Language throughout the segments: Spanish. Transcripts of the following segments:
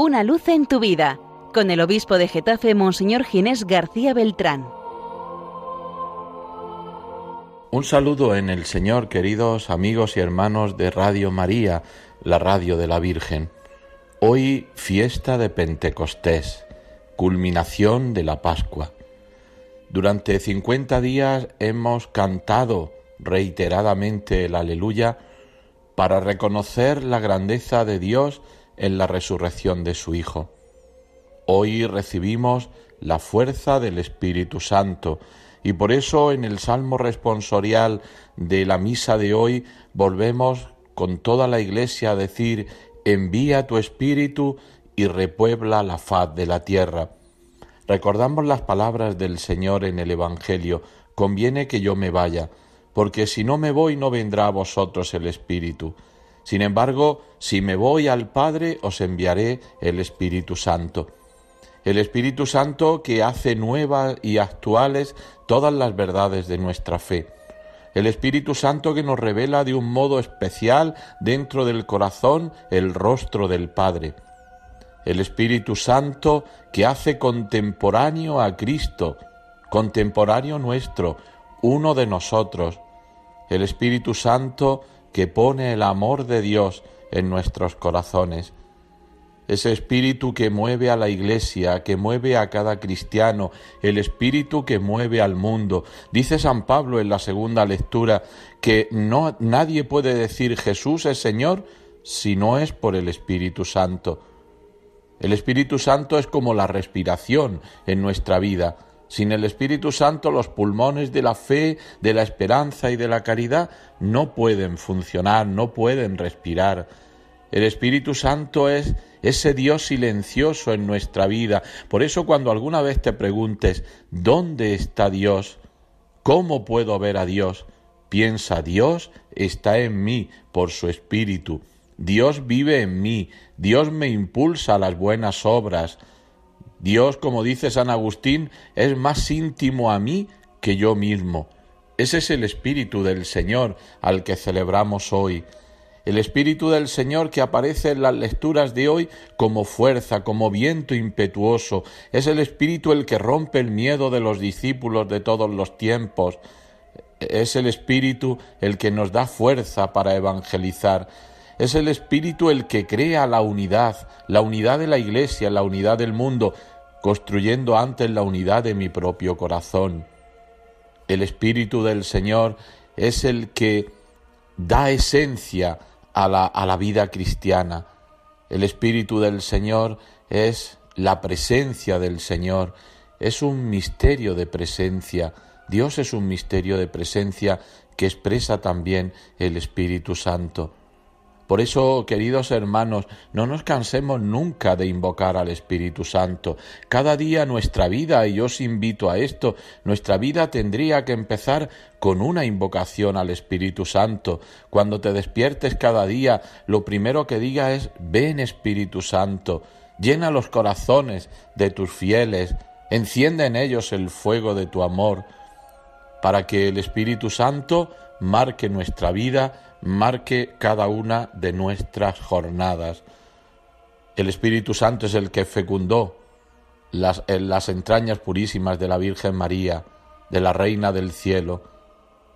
Una luz en tu vida, con el obispo de Getafe, Monseñor Ginés García Beltrán. Un saludo en el Señor, queridos amigos y hermanos de Radio María, la radio de la Virgen. Hoy fiesta de Pentecostés, culminación de la Pascua. Durante cincuenta días hemos cantado reiteradamente el aleluya para reconocer la grandeza de Dios en la resurrección de su Hijo. Hoy recibimos la fuerza del Espíritu Santo y por eso en el Salmo responsorial de la misa de hoy volvemos con toda la Iglesia a decir, envía tu Espíritu y repuebla la faz de la tierra. Recordamos las palabras del Señor en el Evangelio, conviene que yo me vaya, porque si no me voy no vendrá a vosotros el Espíritu. Sin embargo, si me voy al Padre, os enviaré el Espíritu Santo. El Espíritu Santo que hace nuevas y actuales todas las verdades de nuestra fe. El Espíritu Santo que nos revela de un modo especial dentro del corazón el rostro del Padre. El Espíritu Santo que hace contemporáneo a Cristo, contemporáneo nuestro, uno de nosotros. El Espíritu Santo que pone el amor de Dios en nuestros corazones. Ese espíritu que mueve a la iglesia, que mueve a cada cristiano, el espíritu que mueve al mundo. Dice San Pablo en la segunda lectura que no nadie puede decir Jesús es Señor si no es por el Espíritu Santo. El Espíritu Santo es como la respiración en nuestra vida. Sin el Espíritu Santo los pulmones de la fe, de la esperanza y de la caridad no pueden funcionar, no pueden respirar. El Espíritu Santo es ese Dios silencioso en nuestra vida. Por eso cuando alguna vez te preguntes, ¿dónde está Dios? ¿Cómo puedo ver a Dios? Piensa, Dios está en mí por su Espíritu. Dios vive en mí. Dios me impulsa a las buenas obras. Dios, como dice San Agustín, es más íntimo a mí que yo mismo. Ese es el Espíritu del Señor al que celebramos hoy. El Espíritu del Señor que aparece en las lecturas de hoy como fuerza, como viento impetuoso. Es el Espíritu el que rompe el miedo de los discípulos de todos los tiempos. Es el Espíritu el que nos da fuerza para evangelizar. Es el Espíritu el que crea la unidad, la unidad de la Iglesia, la unidad del mundo, construyendo antes la unidad de mi propio corazón. El Espíritu del Señor es el que da esencia a la, a la vida cristiana. El Espíritu del Señor es la presencia del Señor, es un misterio de presencia. Dios es un misterio de presencia que expresa también el Espíritu Santo. Por eso, queridos hermanos, no nos cansemos nunca de invocar al Espíritu Santo. Cada día nuestra vida, y yo os invito a esto, nuestra vida tendría que empezar con una invocación al Espíritu Santo. Cuando te despiertes cada día, lo primero que diga es, ven Espíritu Santo, llena los corazones de tus fieles, enciende en ellos el fuego de tu amor, para que el Espíritu Santo marque nuestra vida, marque cada una de nuestras jornadas. El Espíritu Santo es el que fecundó las, en las entrañas purísimas de la Virgen María, de la Reina del Cielo.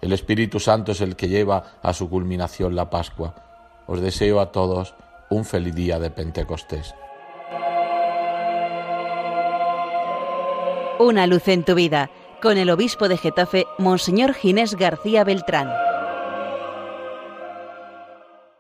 El Espíritu Santo es el que lleva a su culminación la Pascua. Os deseo a todos un feliz día de Pentecostés. Una luz en tu vida, con el obispo de Getafe, Monseñor Ginés García Beltrán.